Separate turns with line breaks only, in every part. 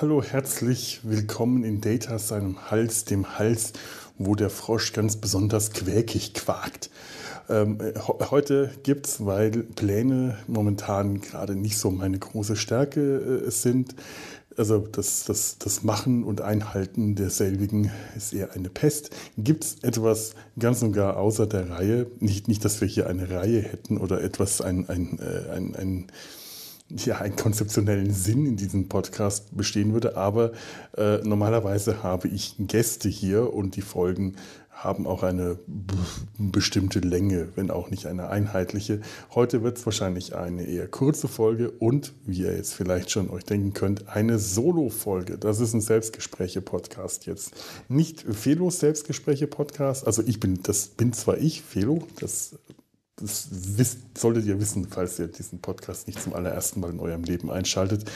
Hallo, herzlich willkommen in Data, seinem Hals, dem Hals, wo der Frosch ganz besonders quäkig quakt. Ähm, heute gibt es, weil Pläne momentan gerade nicht so meine große Stärke äh, sind, also das, das, das Machen und Einhalten derselbigen ist eher eine Pest. Gibt es etwas ganz und gar außer der Reihe? Nicht, nicht, dass wir hier eine Reihe hätten oder etwas, ein, ein, äh, ein, ein ja, einen konzeptionellen Sinn in diesem Podcast bestehen würde, aber äh, normalerweise habe ich Gäste hier und die Folgen haben auch eine bestimmte Länge, wenn auch nicht eine einheitliche. Heute wird es wahrscheinlich eine eher kurze Folge und, wie ihr jetzt vielleicht schon euch denken könnt, eine Solo-Folge. Das ist ein Selbstgespräche-Podcast jetzt. Nicht Felos Selbstgespräche-Podcast. Also ich bin, das bin zwar ich, Felo, das das wisst, solltet ihr wissen, falls ihr diesen Podcast nicht zum allerersten Mal in eurem Leben einschaltet,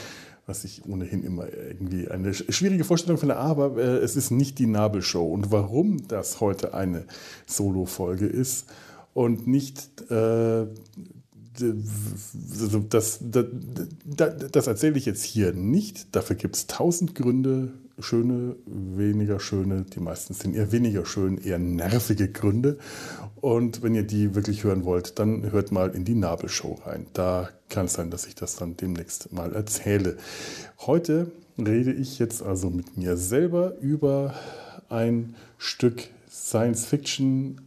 was ich ohnehin immer irgendwie eine schwierige Vorstellung finde, aber äh, es ist nicht die Nabelshow. Und warum das heute eine Solo-Folge ist und nicht äh, das, das, das, erzähle ich jetzt hier nicht. Dafür gibt es tausend Gründe, schöne, weniger schöne, die meisten sind eher weniger schön, eher nervige Gründe. Und wenn ihr die wirklich hören wollt, dann hört mal in die Nabelshow rein. Da kann es sein, dass ich das dann demnächst mal erzähle. Heute rede ich jetzt also mit mir selber über ein Stück Science Fiction,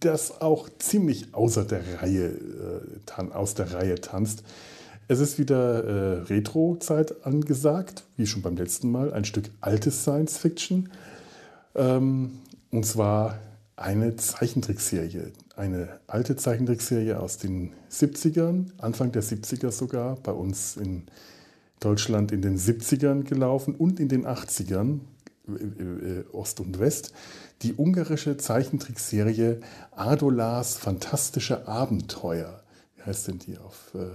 das auch ziemlich außer der Reihe, äh, aus der Reihe tanzt. Es ist wieder äh, Retro-Zeit angesagt, wie schon beim letzten Mal, ein Stück altes Science Fiction. Ähm, und zwar eine Zeichentrickserie, eine alte Zeichentrickserie aus den 70ern, Anfang der 70er sogar, bei uns in Deutschland in den 70ern gelaufen und in den 80ern, äh, Ost und West, die ungarische Zeichentrickserie Adolas fantastische Abenteuer. Wie heißt denn die auf äh,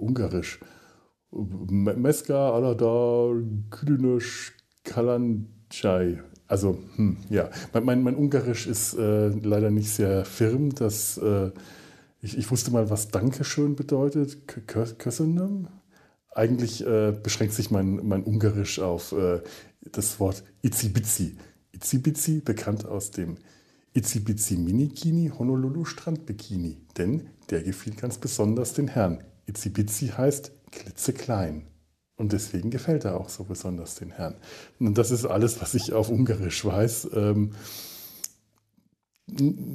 Ungarisch. Meska, Aladar, Küdünös, Kalancsai. Also, hm, ja, mein, mein, mein, Ungarisch ist äh, leider nicht sehr firm. Das, äh, ich, ich, wusste mal, was Dankeschön bedeutet. Köszönöm. Eigentlich äh, beschränkt sich mein, mein Ungarisch auf äh, das Wort Itzibizi. Itzibizi, bekannt aus dem Itzibizi Minikini Honolulu Strandbikini, denn der gefiel ganz besonders den Herrn. Itzibizi heißt klitzeklein. Und deswegen gefällt er auch so besonders den Herrn. Und das ist alles, was ich auf Ungarisch weiß. Ähm,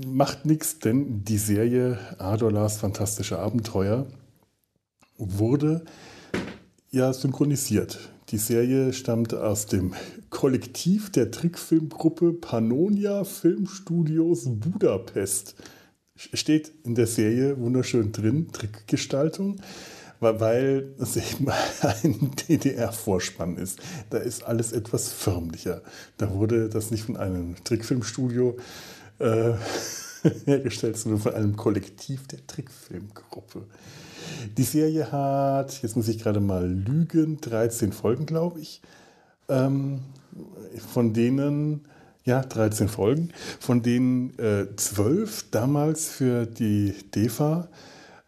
macht nichts, denn die Serie Adolas fantastische Abenteuer wurde ja synchronisiert. Die Serie stammt aus dem Kollektiv der Trickfilmgruppe Pannonia Filmstudios Budapest steht in der Serie wunderschön drin, Trickgestaltung, weil es eben ein DDR-Vorspann ist. Da ist alles etwas förmlicher. Da wurde das nicht von einem Trickfilmstudio äh, hergestellt, sondern von einem Kollektiv der Trickfilmgruppe. Die Serie hat, jetzt muss ich gerade mal lügen, 13 Folgen, glaube ich, ähm, von denen ja, 13 Folgen, von denen äh, 12 damals für die DEFA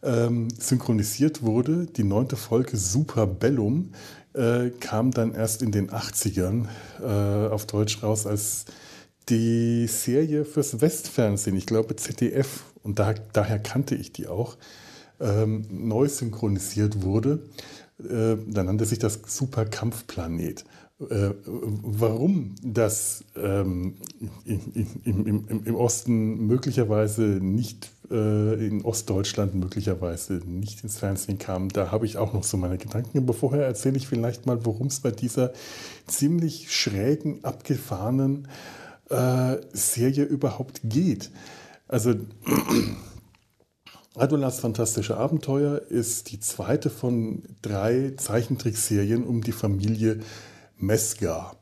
ähm, synchronisiert wurde. Die neunte Folge Super Bellum äh, kam dann erst in den 80ern äh, auf Deutsch raus als die Serie fürs Westfernsehen, ich glaube ZDF, und da, daher kannte ich die auch, ähm, neu synchronisiert wurde. Äh, da nannte sich das Super Kampfplanet. Äh, warum das ähm, im, im, im, Osten möglicherweise nicht, äh, in Ostdeutschland möglicherweise nicht ins Fernsehen kam, da habe ich auch noch so meine Gedanken. Aber vorher erzähle ich vielleicht mal, worum es bei dieser ziemlich schrägen, abgefahrenen äh, Serie überhaupt geht. Also Adolas fantastische Abenteuer ist die zweite von drei Zeichentrickserien um die Familie Metzger.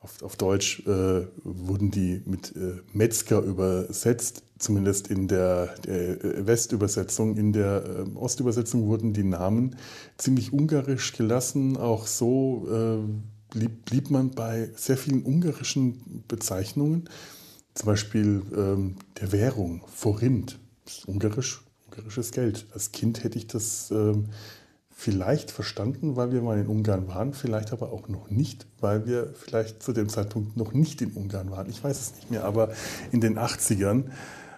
Auf, auf Deutsch äh, wurden die mit äh, Metzger übersetzt, zumindest in der, der äh, Westübersetzung. In der äh, Ostübersetzung wurden die Namen ziemlich ungarisch gelassen. Auch so äh, blieb, blieb man bei sehr vielen ungarischen Bezeichnungen. Zum Beispiel ähm, der Währung, Forint, ist ungarisch, ungarisches Geld. Als Kind hätte ich das ähm, vielleicht verstanden, weil wir mal in Ungarn waren, vielleicht aber auch noch nicht, weil wir vielleicht zu dem Zeitpunkt noch nicht in Ungarn waren. Ich weiß es nicht mehr, aber in den 80ern,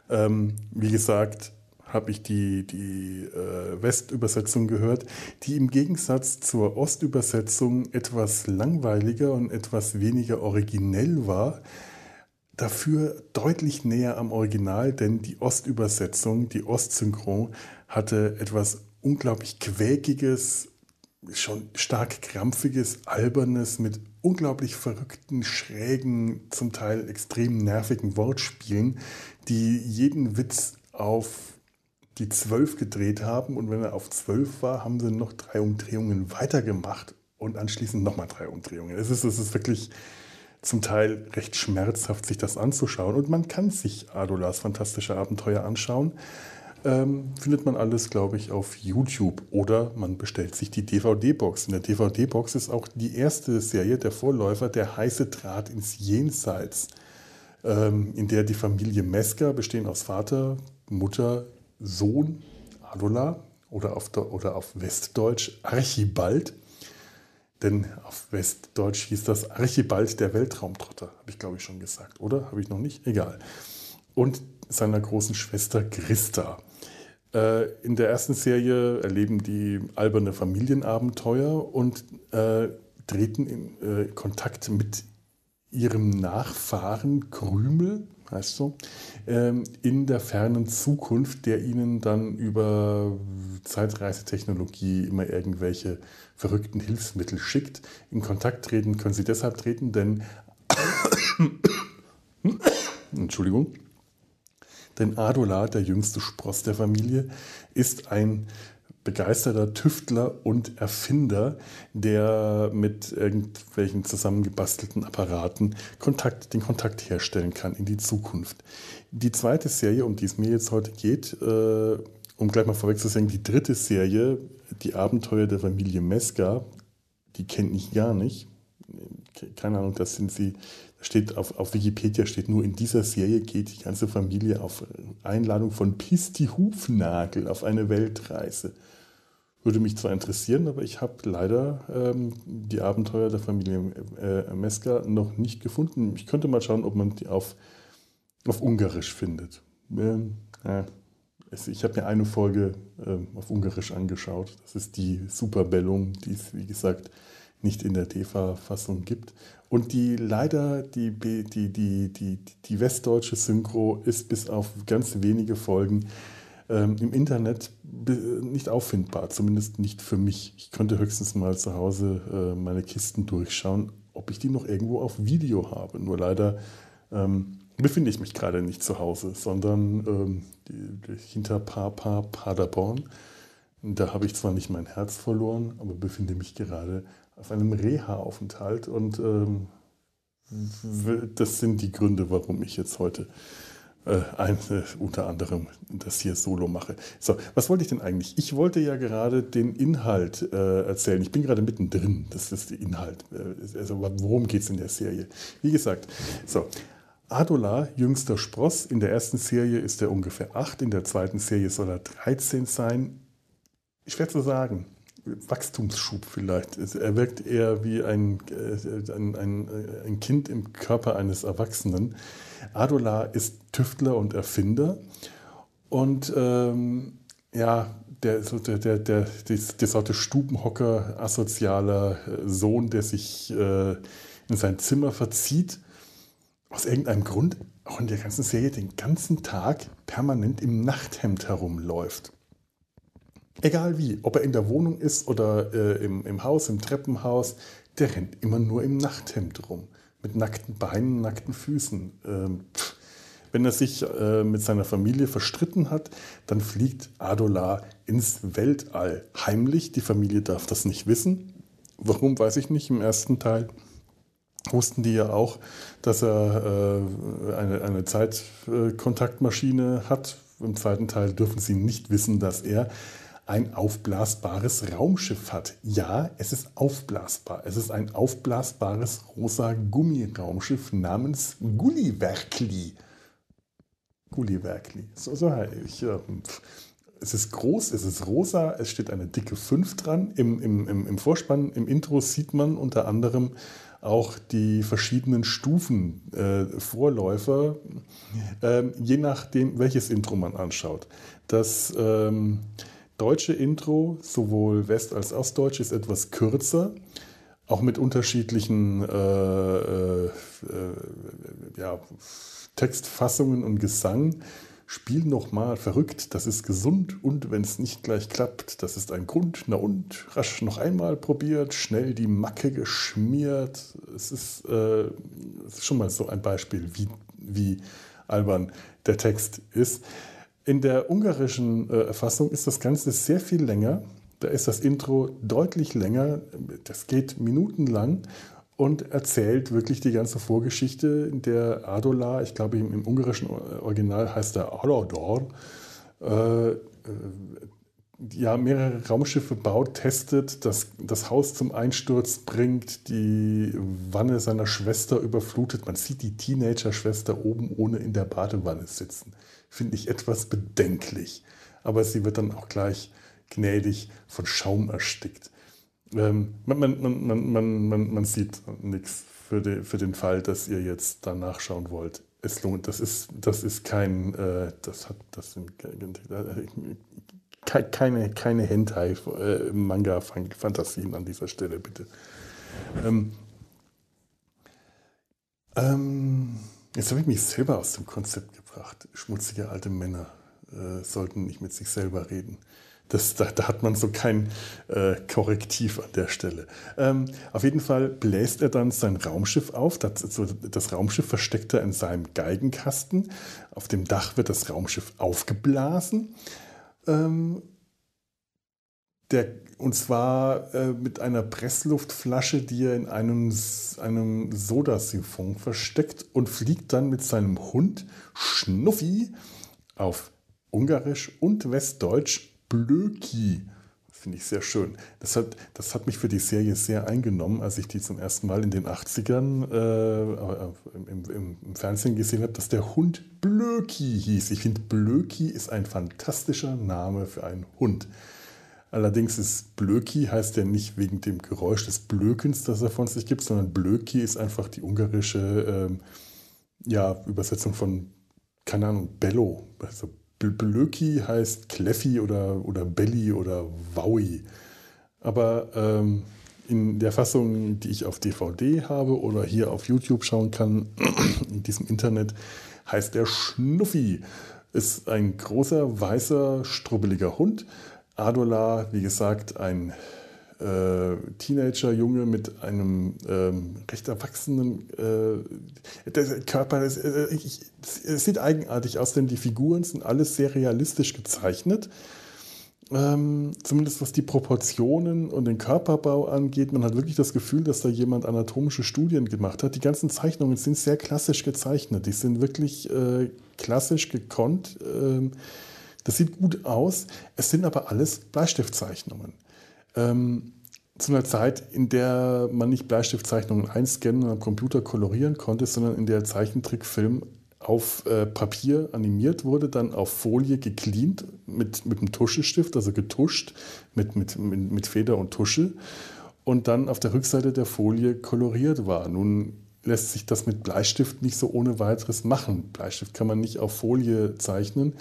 ähm, wie gesagt, habe ich die, die äh, Westübersetzung gehört, die im Gegensatz zur Ostübersetzung etwas langweiliger und etwas weniger originell war, dafür deutlich näher am Original, denn die Ostübersetzung, die Ostsynchron, hatte etwas unglaublich quäkiges, schon stark krampfiges, albernes, mit unglaublich verrückten, schrägen, zum Teil extrem nervigen Wortspielen, die jeden Witz auf die zwölf gedreht haben und wenn er auf zwölf war, haben sie noch drei Umdrehungen weitergemacht und anschließend nochmal drei Umdrehungen. Es ist, es ist wirklich zum Teil recht schmerzhaft, sich das anzuschauen und man kann sich Adolas fantastische Abenteuer anschauen. Ähm, findet man alles, glaube ich, auf YouTube oder man bestellt sich die DVD-Box. In der DVD-Box ist auch die erste Serie, der Vorläufer, der heiße Draht ins Jenseits, ähm, in der die Familie Mesker, bestehen aus Vater, Mutter, Sohn Adola oder auf, oder auf Westdeutsch Archibald. Denn auf Westdeutsch hieß das Archibald der Weltraumtrotter, habe ich glaube ich schon gesagt, oder? Habe ich noch nicht? Egal. Und seiner großen Schwester Christa. Äh, in der ersten Serie erleben die alberne Familienabenteuer und äh, treten in äh, Kontakt mit ihrem Nachfahren Krümel, heißt so, ähm, in der fernen Zukunft, der ihnen dann über Zeitreisetechnologie immer irgendwelche verrückten Hilfsmittel schickt. In Kontakt treten können sie deshalb treten, denn Entschuldigung, denn Adola, der jüngste Spross der Familie, ist ein begeisterter Tüftler und Erfinder, der mit irgendwelchen zusammengebastelten Apparaten Kontakt, den Kontakt herstellen kann in die Zukunft. Die zweite Serie, um die es mir jetzt heute geht, äh, um gleich mal vorweg zu sagen, die dritte Serie, die Abenteuer der Familie Meska, die kenne ich gar nicht. Keine Ahnung, das sind sie, steht auf, auf Wikipedia steht nur in dieser Serie geht die ganze Familie auf Einladung von Pisti Hufnagel auf eine Weltreise. Würde mich zwar interessieren, aber ich habe leider ähm, die Abenteuer der Familie äh, Meska noch nicht gefunden. Ich könnte mal schauen, ob man die auf, auf Ungarisch findet. Ähm, äh, ich habe mir eine Folge äh, auf Ungarisch angeschaut. Das ist die Superbellum, die es, wie gesagt, nicht in der TV-Fassung gibt. Und die leider, die, die, die, die, die westdeutsche Synchro ist bis auf ganz wenige Folgen ähm, im Internet nicht auffindbar, zumindest nicht für mich. Ich könnte höchstens mal zu Hause äh, meine Kisten durchschauen, ob ich die noch irgendwo auf Video habe. Nur leider ähm, befinde ich mich gerade nicht zu Hause, sondern ähm, die, die, hinter Papa Paderborn. Da habe ich zwar nicht mein Herz verloren, aber befinde mich gerade auf einem Reha-Aufenthalt und ähm, das sind die Gründe, warum ich jetzt heute äh, ein, äh, unter anderem das hier solo mache. So, was wollte ich denn eigentlich? Ich wollte ja gerade den Inhalt äh, erzählen. Ich bin gerade mittendrin. Das ist der Inhalt. Äh, also, worum geht es in der Serie? Wie gesagt, so. Adola, jüngster Spross. In der ersten Serie ist er ungefähr 8, in der zweiten Serie soll er 13 sein. Schwer zu sagen. Wachstumsschub vielleicht. Er wirkt eher wie ein, äh, ein, ein, ein Kind im Körper eines Erwachsenen. Adola ist Tüftler und Erfinder und ähm, ja, der, der, der, der, der Sorte Stubenhocker, asozialer äh, Sohn, der sich äh, in sein Zimmer verzieht, aus irgendeinem Grund auch in der ganzen Serie den ganzen Tag permanent im Nachthemd herumläuft. Egal wie, ob er in der Wohnung ist oder äh, im, im Haus, im Treppenhaus, der rennt immer nur im Nachthemd rum mit nackten Beinen, nackten Füßen. Ähm, wenn er sich äh, mit seiner Familie verstritten hat, dann fliegt Adolar ins Weltall. Heimlich, die Familie darf das nicht wissen. Warum, weiß ich nicht. Im ersten Teil wussten die ja auch, dass er äh, eine, eine Zeitkontaktmaschine hat. Im zweiten Teil dürfen sie nicht wissen, dass er ein aufblasbares Raumschiff hat. Ja, es ist aufblasbar. Es ist ein aufblasbares rosa Gummiraumschiff namens Gulliverkli. Gulliverkli. So, so ich, äh, es ist groß, es ist rosa, es steht eine dicke 5 dran. Im, im, im, im Vorspann, im Intro sieht man unter anderem auch die verschiedenen Stufen, äh, Vorläufer, äh, je nachdem, welches Intro man anschaut. Das ähm, deutsche Intro, sowohl West- als auch Ostdeutsch, ist etwas kürzer, auch mit unterschiedlichen äh, äh, äh ja, Textfassungen und Gesang. Spiel nochmal verrückt, das ist gesund und wenn es nicht gleich klappt, das ist ein Grund. Na und, rasch noch einmal probiert, schnell die Macke geschmiert. Es ist, äh, ist schon mal so ein Beispiel, wie, wie albern der Text ist. In der ungarischen äh, Fassung ist das Ganze sehr viel länger. Da ist das Intro deutlich länger. Das geht minutenlang und erzählt wirklich die ganze Vorgeschichte, in der Adolar, ich glaube im, im ungarischen Original heißt er Alodor, äh, äh, ja, mehrere Raumschiffe baut, testet, das, das Haus zum Einsturz bringt, die Wanne seiner Schwester überflutet. Man sieht die Teenager-Schwester oben ohne in der Badewanne sitzen. Finde ich etwas bedenklich. Aber sie wird dann auch gleich gnädig von Schaum erstickt. Ähm, man, man, man, man, man, man sieht nichts für, de, für den Fall, dass ihr jetzt da nachschauen wollt. Es lohnt, das ist, das ist kein, äh, das hat, das sind keine, keine Hentai-Manga-Fantasien an dieser Stelle, bitte. Ähm, ähm, jetzt habe ich mich selber aus dem Konzept gebracht. Schmutzige alte Männer äh, sollten nicht mit sich selber reden. Das, da, da, hat man so kein äh, Korrektiv an der Stelle. Ähm, auf jeden Fall bläst er dann sein Raumschiff auf. Das, so, das, Raumschiff versteckt er in seinem Geigenkasten. Auf dem Dach wird das Raumschiff aufgeblasen. Ähm, der, und zwar äh, mit einer Pressluftflasche, die er in einem, einem Sodasiphon versteckt und fliegt dann mit seinem Hund Schnuffi auf Ungarisch und Westdeutsch Blöki. Finde ich sehr schön. Das hat, das hat mich für die Serie sehr eingenommen, als ich die zum ersten Mal in den 80ern äh, im, im, im, Fernsehen gesehen habe, dass der Hund Blöki hieß. Ich finde, Blöki ist ein fantastischer Name für einen Hund. Allerdings ist Blöki heißt ja nicht wegen dem Geräusch des Blökens, das er von sich gibt, sondern Blöki ist einfach die ungarische ähm, ja, Übersetzung von, keine Ahnung, Bello. Also Blöki heißt Kleffi oder, oder Belly oder Wowi. Aber ähm, in der Fassung, die ich auf DVD habe oder hier auf YouTube schauen kann, in diesem Internet, heißt er Schnuffi. Ist ein großer, weißer, strubbeliger Hund. Adola, wie gesagt, ein äh, Teenager-Junge mit einem ähm, recht erwachsenen äh, der Körper. Es, äh, es sieht eigenartig aus, denn die Figuren sind alles sehr realistisch gezeichnet. Ähm, zumindest was die Proportionen und den Körperbau angeht. Man hat wirklich das Gefühl, dass da jemand anatomische Studien gemacht hat. Die ganzen Zeichnungen sind sehr klassisch gezeichnet. Die sind wirklich äh, klassisch gekonnt. Ähm, das sieht gut aus. Es sind aber alles Bleistiftzeichnungen. Ähm, zu einer Zeit, in der man nicht Bleistiftzeichnungen einscannen und am Computer kolorieren konnte, sondern in der Zeichentrickfilm auf äh, Papier animiert wurde, dann auf Folie gecleant mit, mit einem Tuschestift, also getuscht mit, mit, mit, mit Feder und Tusche und dann auf der Rückseite der Folie koloriert war. Nun lässt sich das mit Bleistift nicht so ohne weiteres machen. Bleistift kann man nicht auf Folie zeichnen.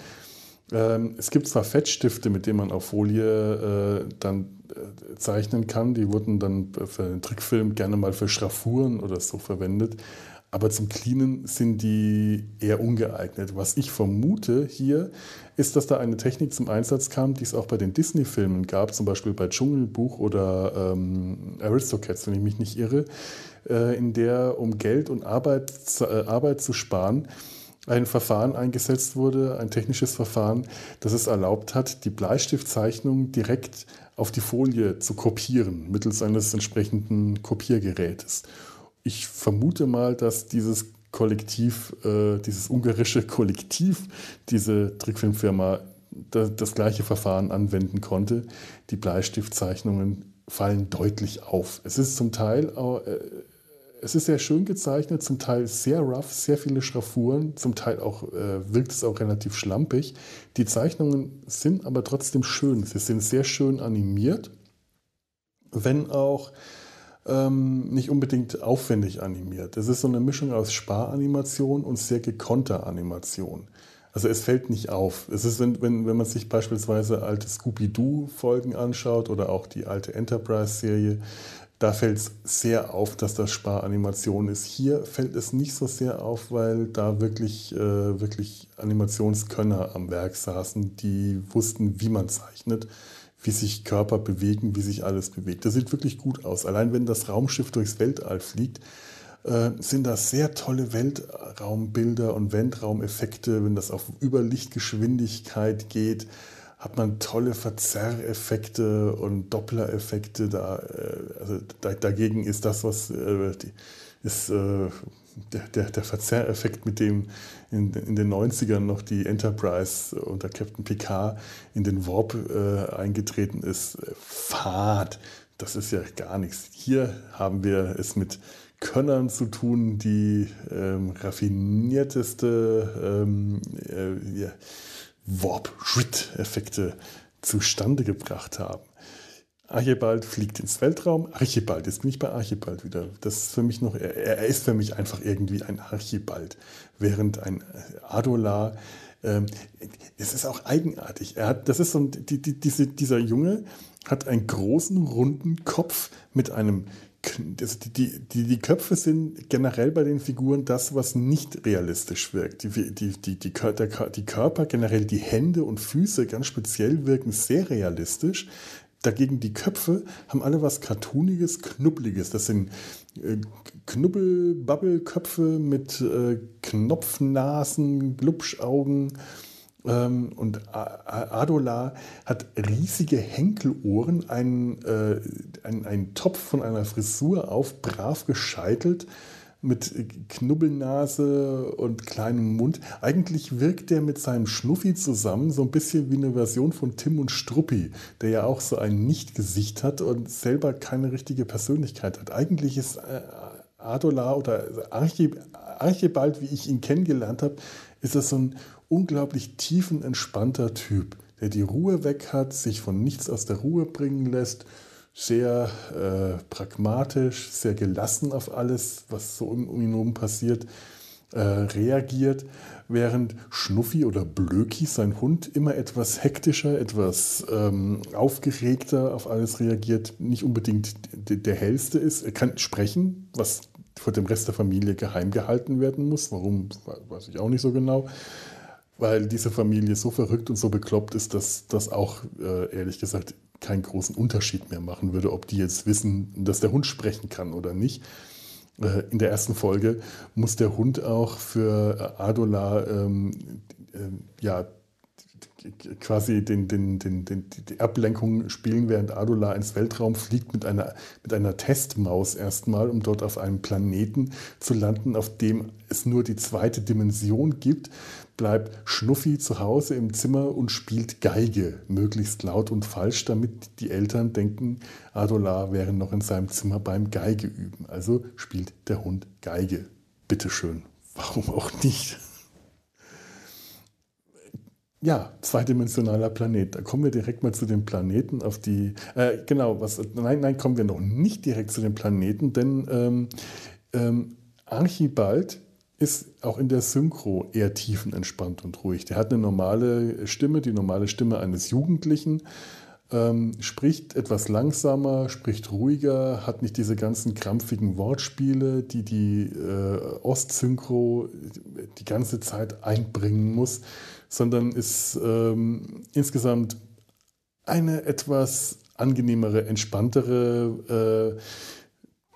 Ähm, es gibt zwar Fettstifte, mit denen man auf Folie äh, dann äh, zeichnen kann. Die wurden dann für den Trickfilm gerne mal für Schraffuren oder so verwendet. Aber zum Cleanen sind die eher ungeeignet. Was ich vermute hier, ist, dass da eine Technik zum Einsatz kam, die es auch bei den Disney-Filmen gab, zum Beispiel bei Dschungelbuch oder ähm, Aristocats, wenn ich mich nicht irre, äh, in der, um Geld und Arbeit, äh, Arbeit zu sparen, ein Verfahren eingesetzt wurde, ein technisches Verfahren, das es erlaubt hat, die Bleistiftzeichnung direkt auf die Folie zu kopieren mittels eines entsprechenden Kopiergerätes. Ich vermute mal, dass dieses Kollektiv, äh, dieses ungarische Kollektiv, diese Trickfilmfirma, da, das gleiche Verfahren anwenden konnte. Die Bleistiftzeichnungen fallen deutlich auf. Es ist zum Teil äh, es ist sehr schön gezeichnet, zum Teil sehr rough, sehr viele Schraffuren, zum Teil auch äh, wirkt es auch relativ schlampig. Die Zeichnungen sind aber trotzdem schön. Sie sind sehr schön animiert, wenn auch ähm, nicht unbedingt aufwendig animiert. Es ist so eine Mischung aus Sparanimation und sehr gekonnter Animation. Also es fällt nicht auf. Es ist, wenn, wenn, wenn man sich beispielsweise alte Scooby-Doo-Folgen anschaut oder auch die alte Enterprise-Serie, da fällt es sehr auf, dass das Sparanimation ist. Hier fällt es nicht so sehr auf, weil da wirklich, äh, wirklich Animationskönner am Werk saßen, die wussten, wie man zeichnet, wie sich Körper bewegen, wie sich alles bewegt. Das sieht wirklich gut aus. Allein wenn das Raumschiff durchs Weltall fliegt, äh, sind das sehr tolle Weltraumbilder und Weltraumeffekte, wenn das auf Überlichtgeschwindigkeit geht hat man tolle Verzerreffekte und Dopplereffekte. Da, äh, also da, dagegen ist das, was äh, ist äh, der, der, der Verzerreffekt, mit dem in, in, den 90ern noch die Enterprise unter Captain Picard in den Warp äh, eingetreten ist, fad. Das ist ja gar nichts. Hier haben wir es mit Könnern zu tun, die ähm, raffinierteste ähm, äh, ja, Warp-Schritt-Effekte zustande gebracht haben. Archibald fliegt ins Weltraum. Archibald, jetzt bin ich bei Archibald wieder. Das ist für mich noch, er, er ist für mich einfach irgendwie ein Archibald. Während ein Adolar, ähm, es ist auch eigenartig. Er hat, das ist so ein, die, die, diese, dieser Junge hat einen großen, runden Kopf mit einem die, die, die Köpfe sind generell bei den Figuren das, was nicht realistisch wirkt. Die, die, die, die, die Körper, generell die Hände und Füße ganz speziell wirken sehr realistisch. Dagegen die Köpfe haben alle was Cartooniges, Knubbeliges. Das sind äh, Knubbel-Bubble-Köpfe mit äh, Knopfnasen, Glubschaugen. Und Adola hat riesige Henkelohren, einen, äh, einen, einen Topf von einer Frisur auf, brav gescheitelt mit Knubbelnase und kleinem Mund. Eigentlich wirkt der mit seinem Schnuffi zusammen so ein bisschen wie eine Version von Tim und Struppi, der ja auch so ein Nicht-Gesicht hat und selber keine richtige Persönlichkeit hat. Eigentlich ist äh, Adola oder Archibald, wie ich ihn kennengelernt habe, ist das so ein unglaublich tiefenentspannter Typ, der die Ruhe weg hat, sich von nichts aus der Ruhe bringen lässt, sehr äh, pragmatisch, sehr gelassen auf alles, was so um, um ihn herum passiert, äh, reagiert, während Schnuffi oder Blöki, sein Hund, immer etwas hektischer, etwas ähm, aufgeregter auf alles reagiert, nicht unbedingt der hellste ist. Er kann sprechen, was vor dem Rest der Familie geheim gehalten werden muss. Warum, weiß ich auch nicht so genau weil diese Familie so verrückt und so bekloppt ist, dass das auch äh, ehrlich gesagt keinen großen Unterschied mehr machen würde, ob die jetzt wissen, dass der Hund sprechen kann oder nicht. Äh, in der ersten Folge muss der Hund auch für äh, Adola ähm, äh, ja, quasi den, den, den, den, die Ablenkung spielen, während Adola ins Weltraum fliegt mit einer, mit einer Testmaus erstmal, um dort auf einem Planeten zu landen, auf dem es nur die zweite Dimension gibt, bleibt Schnuffi zu Hause im Zimmer und spielt Geige, möglichst laut und falsch, damit die Eltern denken, Adola wäre noch in seinem Zimmer beim Geige üben. Also spielt der Hund Geige. Bitteschön. Warum auch nicht? Ja, zweidimensionaler Planet. Da kommen wir direkt mal zu den Planeten, auf die. Äh, genau, was. Nein, nein, kommen wir noch nicht direkt zu den Planeten, denn ähm, ähm, Archibald ist auch in der Synchro eher tiefenentspannt und ruhig. Der hat eine normale Stimme, die normale Stimme eines Jugendlichen, ähm, spricht etwas langsamer, spricht ruhiger, hat nicht diese ganzen krampfigen Wortspiele, die die äh, Ostsynchro die ganze Zeit einbringen muss sondern ist ähm, insgesamt eine etwas angenehmere, entspanntere äh,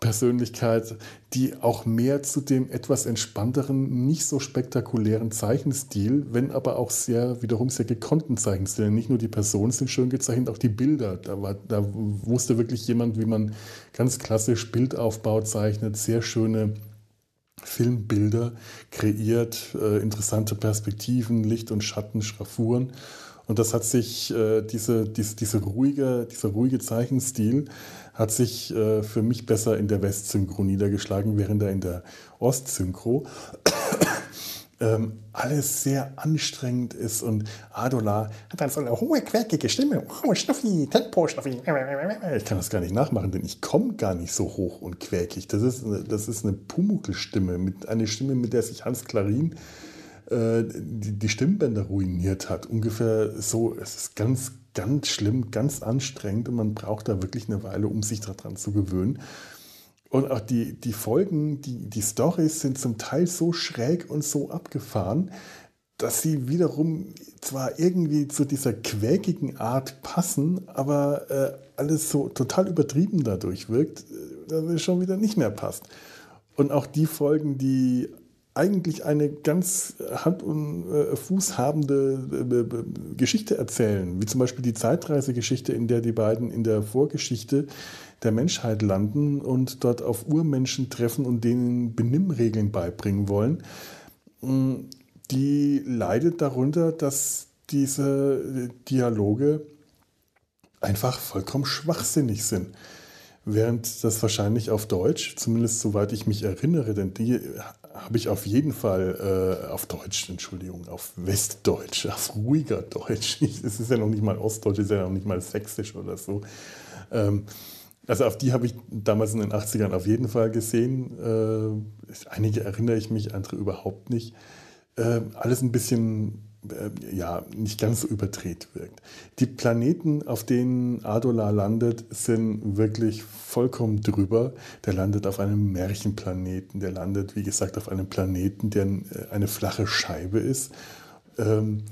Persönlichkeit, die auch mehr zu dem etwas entspannteren, nicht so spektakulären Zeichenstil, wenn aber auch sehr, wiederum sehr gekonnten Zeichenstil. Nicht nur die Personen sind schön gezeichnet, auch die Bilder. Da, war, da wusste wirklich jemand, wie man ganz klassisch Bildaufbau zeichnet, sehr schöne Filmbilder kreiert, äh, interessante Perspektiven, Licht und Schatten, Schraffuren. Und das hat sich, äh, diese, diese, diese ruhige, dieser ruhige Zeichenstil hat sich äh, für mich besser in der Westsynchro niedergeschlagen, während er in der Ostsynchro ähm, alles sehr anstrengend ist und Adola hat dann so eine hohe, quäkige Stimme. Oh, Schnuffi, Tempo, Schnuffi. Ich kann das gar nicht nachmachen, denn ich komme gar nicht so hoch und quäkig. Das ist eine, das ist eine Pumuckl-Stimme, eine Stimme, mit der sich Hans Klarin äh, die, die Stimmbänder ruiniert hat. Ungefähr so, es ist ganz, ganz schlimm, ganz anstrengend und man braucht da wirklich eine Weile, um sich daran zu gewöhnen. Und auch die, die Folgen, die, die Storys sind zum Teil so schräg und so abgefahren, dass sie wiederum zwar irgendwie zu dieser quäkigen Art passen, aber äh, alles so total übertrieben dadurch wirkt, äh, dass es schon wieder nicht mehr passt. Und auch die Folgen, die eigentlich eine ganz Hand und äh, Fuß habende äh, Geschichte erzählen, wie zum Beispiel die Zeitreisegeschichte, in der die beiden in der Vorgeschichte der Menschheit landen und dort auf Urmenschen treffen und denen Benimmregeln beibringen wollen, mm, die leidet darunter, dass diese Dialoge einfach vollkommen schwachsinnig sind. Während das wahrscheinlich auf Deutsch, zumindest soweit ich mich erinnere, denn die habe ich auf jeden Fall äh, auf Deutsch, Entschuldigung, auf Westdeutsch, auf ruhiger Deutsch. Es ist ja noch nicht mal Ostdeutsch, es ist ja noch nicht mal Sächsisch oder so. Ähm, also auf die habe ich damals in den 80ern auf jeden Fall gesehen. Äh, einige erinnere ich mich, andere überhaupt nicht. Äh, alles ein bisschen, äh, ja, nicht ganz so überdreht wirkt. Die Planeten, auf denen Adola landet, sind wirklich vollkommen drüber. Der landet auf einem Märchenplaneten. Der landet, wie gesagt, auf einem Planeten, der äh, eine flache Scheibe ist. Ähm,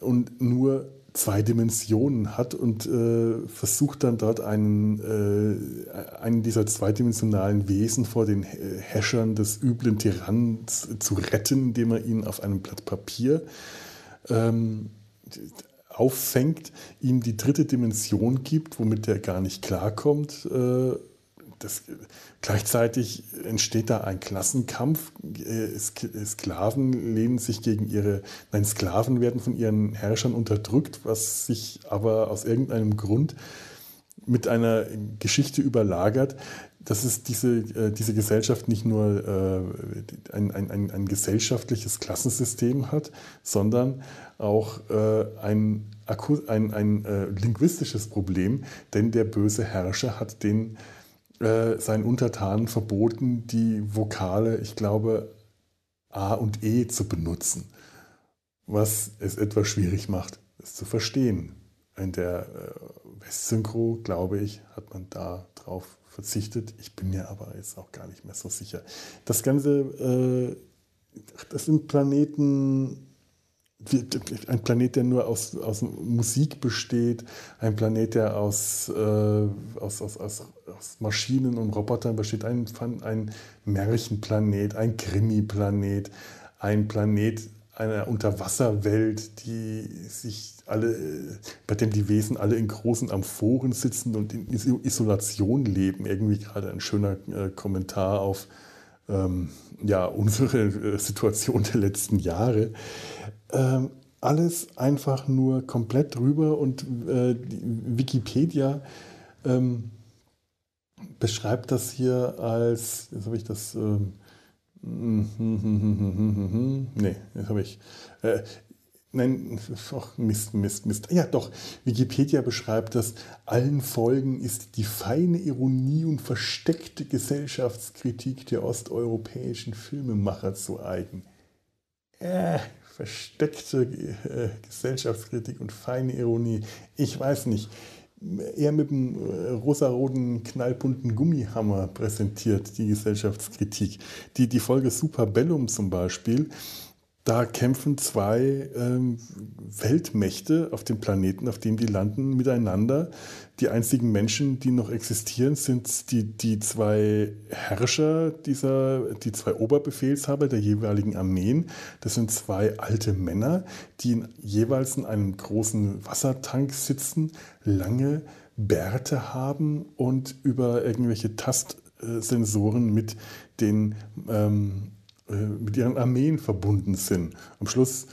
und nur zwei Dimensionen hat und äh, versucht dann dort einen, äh, einen dieser zweidimensionalen Wesen vor den Häschern des üblen Tyrannen zu retten, indem er ihn auf einem Blatt Papier ähm, auffängt, ihm die dritte Dimension gibt, womit er gar nicht klarkommt. Äh, das, gleichzeitig entsteht da ein Klassenkampf. Äh, Sklaven lehnen sich gegen ihre, nein, Sklaven werden von ihren Herrschern unterdrückt, was sich aber aus irgendeinem Grund mit einer Geschichte überlagert, dass es diese, äh, diese Gesellschaft nicht nur äh, ein, ein, ein, ein gesellschaftliches Klassensystem hat, sondern auch ein, ein, ein linguistisches Problem, denn der böse Herrscher hat den äh, seinen Untertanen verboten, die Vokale, ich glaube, A und E zu benutzen, was es etwas schwierig macht, es zu verstehen. In der äh, Westsynchro, glaube ich, hat man da drauf verzichtet. Ich bin mir aber jetzt auch gar nicht mehr so sicher. Das Ganze, äh, das sind Planeten, ein Planet, der nur aus, aus Musik besteht, ein Planet, der aus, äh, aus, aus, aus, aus Maschinen und Robotern besteht, ein, ein Märchenplanet, ein Krimi-Planet, ein Planet einer Unterwasserwelt, die sich alle, bei dem die Wesen alle in großen Amphoren sitzen und in Isolation leben. Irgendwie gerade ein schöner äh, Kommentar auf ähm, ja, unsere äh, Situation der letzten Jahre. Ähm, alles einfach nur komplett drüber und äh, Wikipedia ähm, beschreibt das hier als, jetzt habe ich das, ähm, nee, jetzt habe ich, äh, nein, ach, Mist, Mist, Mist. Ja, doch, Wikipedia beschreibt das, allen Folgen ist die feine Ironie und versteckte Gesellschaftskritik der osteuropäischen Filmemacher zu eigen. Äh, versteckte äh, Gesellschaftskritik und feine Ironie. Ich weiß nicht. Eher mit einem äh, rosaroten, knallbunten Gummihammer präsentiert die Gesellschaftskritik. Die, die Folge Super Bellum zum Beispiel da kämpfen zwei ähm, Weltmächte auf dem Planeten, auf dem die landen, miteinander. Die einzigen Menschen, die noch existieren, sind die, die zwei Herrscher dieser, die zwei Oberbefehlshaber der jeweiligen Armeen. Das sind zwei alte Männer, die in, jeweils in einem großen Wassertank sitzen, lange Bärte haben und über irgendwelche Tastsensoren mit den ähm, äh, mit ihren Armeen verbunden sind. Am Schluss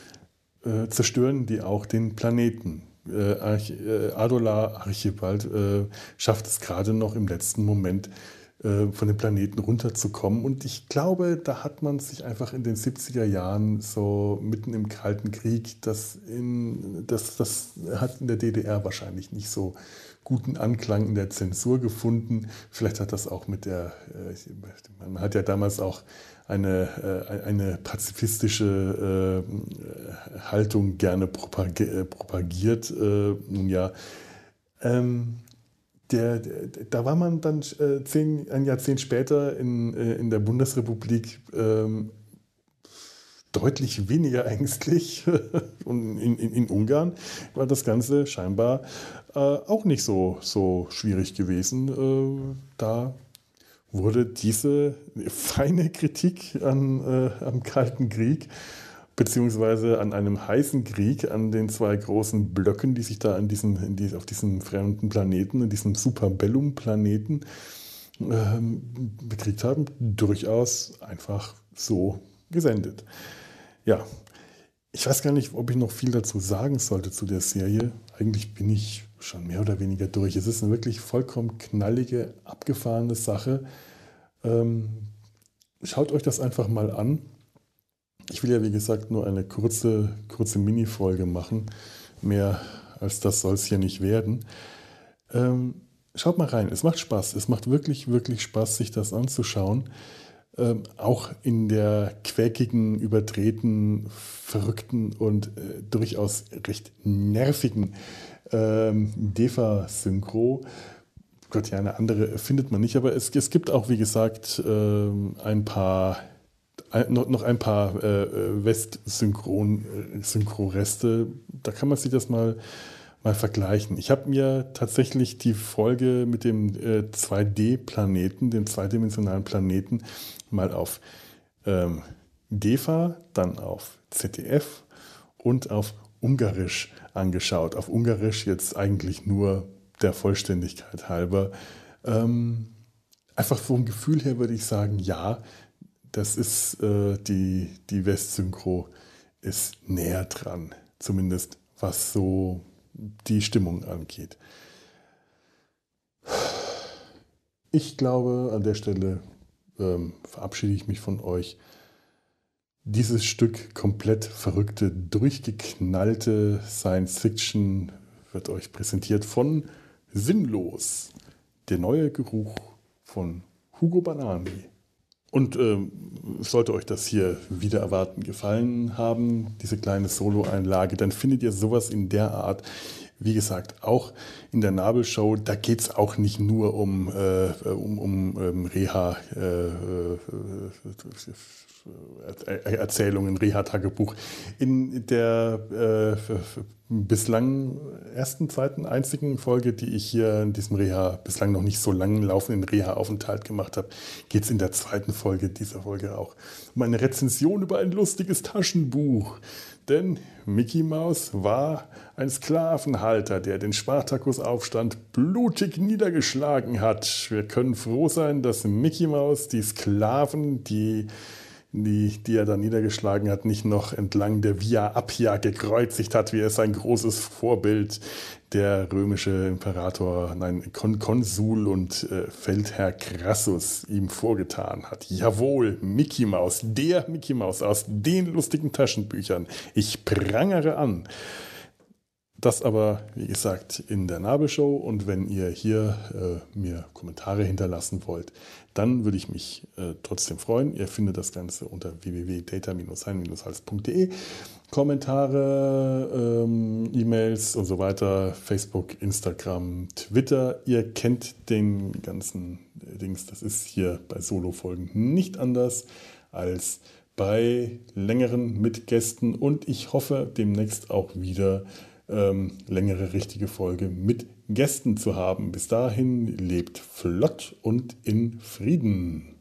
äh, zerstören die auch den Planeten. Äh, Arch äh, Adolar Archibald äh, schafft es gerade noch im letzten Moment, von dem Planeten runterzukommen. Und ich glaube, da hat man sich einfach in den 70er Jahren so mitten im Kalten Krieg, das, in, das, das hat in der DDR wahrscheinlich nicht so guten Anklang in der Zensur gefunden. Vielleicht hat das auch mit der, man hat ja damals auch eine, äh, eine pazifistische Haltung gerne propagiert. Nun ja, ähm, der, der, da war man dann äh, zehn, ein Jahrzehnt später in, äh, in der Bundesrepublik ähm, deutlich weniger ängstlich. Und in, in, in, Ungarn war das Ganze scheinbar äh, auch nicht so, so schwierig gewesen. Äh, da wurde diese feine Kritik an, äh, am Kalten Krieg beziehungsweise an einem heißen Krieg an den zwei großen Blöcken, die sich da in diesem, die, auf diesem fremden Planeten, in diesem Superbellum-Planeten ähm, bekriegt haben, durchaus einfach so gesendet. Ja, ich weiß gar nicht, ob ich noch viel dazu sagen sollte zu der Serie. Eigentlich bin ich schon mehr oder weniger durch. Es ist eine wirklich vollkommen knallige, abgefahrene Sache. Ähm, schaut euch das einfach mal an. Ich will ja, wie gesagt, nur eine kurze, kurze Mini-Folge machen. Mehr als das soll es hier nicht werden. Ähm, schaut mal rein, es macht Spaß. Es macht wirklich, wirklich Spaß, sich das anzuschauen. Ähm, auch in der quäkigen, überdrehten, verrückten und äh, durchaus recht nervigen ähm, Defa-Synchro. Gott, ja, eine andere findet man nicht, aber es, es gibt auch, wie gesagt, ähm, ein paar noch ein paar äh, West-Synchro-Reste. Da kann man sich das mal, mal vergleichen. Ich habe mir tatsächlich die Folge mit dem äh, 2D-Planeten, dem zweidimensionalen Planeten, mal auf ähm, DEFA, dann auf ZDF und auf Ungarisch angeschaut. Auf Ungarisch jetzt eigentlich nur der Vollständigkeit halber. Ähm, einfach vom Gefühl her würde ich sagen, ja, das ist äh, die, die West-Synchro ist näher dran, zumindest was so die Stimmung angeht. Ich glaube, an der Stelle ähm, verabschiede ich mich von euch. Dieses Stück komplett verrückte, durchgeknallte Science Fiction wird euch präsentiert von Sinnlos, der neue Geruch von Hugo Banani. Und ähm, sollte euch das hier wieder erwarten gefallen haben, diese kleine Solo-Einlage, dann findet ihr sowas in der Art, wie gesagt, auch in der Nabelshow. Da geht es auch nicht nur um, äh, um, um ähm, Reha, äh, äh, Erzählungen, Reha-Tagebuch. In der äh, bislang ersten, zweiten, einzigen Folge, die ich hier in diesem Reha, bislang noch nicht so langen laufenden Reha-Aufenthalt gemacht habe, geht es in der zweiten Folge dieser Folge auch um eine Rezension über ein lustiges Taschenbuch. Denn Mickey Mouse war ein Sklavenhalter, der den Spartakusaufstand blutig niedergeschlagen hat. Wir können froh sein, dass Mickey Mouse die Sklaven, die die, die er da niedergeschlagen hat, nicht noch entlang der Via Appia gekreuzigt hat, wie es sein großes Vorbild, der römische Imperator, nein, Kon Konsul und äh, Feldherr Crassus ihm vorgetan hat. Jawohl, Mickey Mouse, der Mickey Mouse aus den lustigen Taschenbüchern. Ich prangere an. Das aber, wie gesagt, in der Nabelshow. Und wenn ihr hier äh, mir Kommentare hinterlassen wollt, dann würde ich mich äh, trotzdem freuen. Ihr findet das Ganze unter www.data-sein-hals.de. Kommentare, ähm, E-Mails und so weiter, Facebook, Instagram, Twitter. Ihr kennt den ganzen Dings. Das ist hier bei Solo-Folgen nicht anders als bei längeren mit Gästen und ich hoffe demnächst auch wieder ähm, längere richtige Folge mit Gästen zu haben. Bis dahin lebt flott und in Frieden.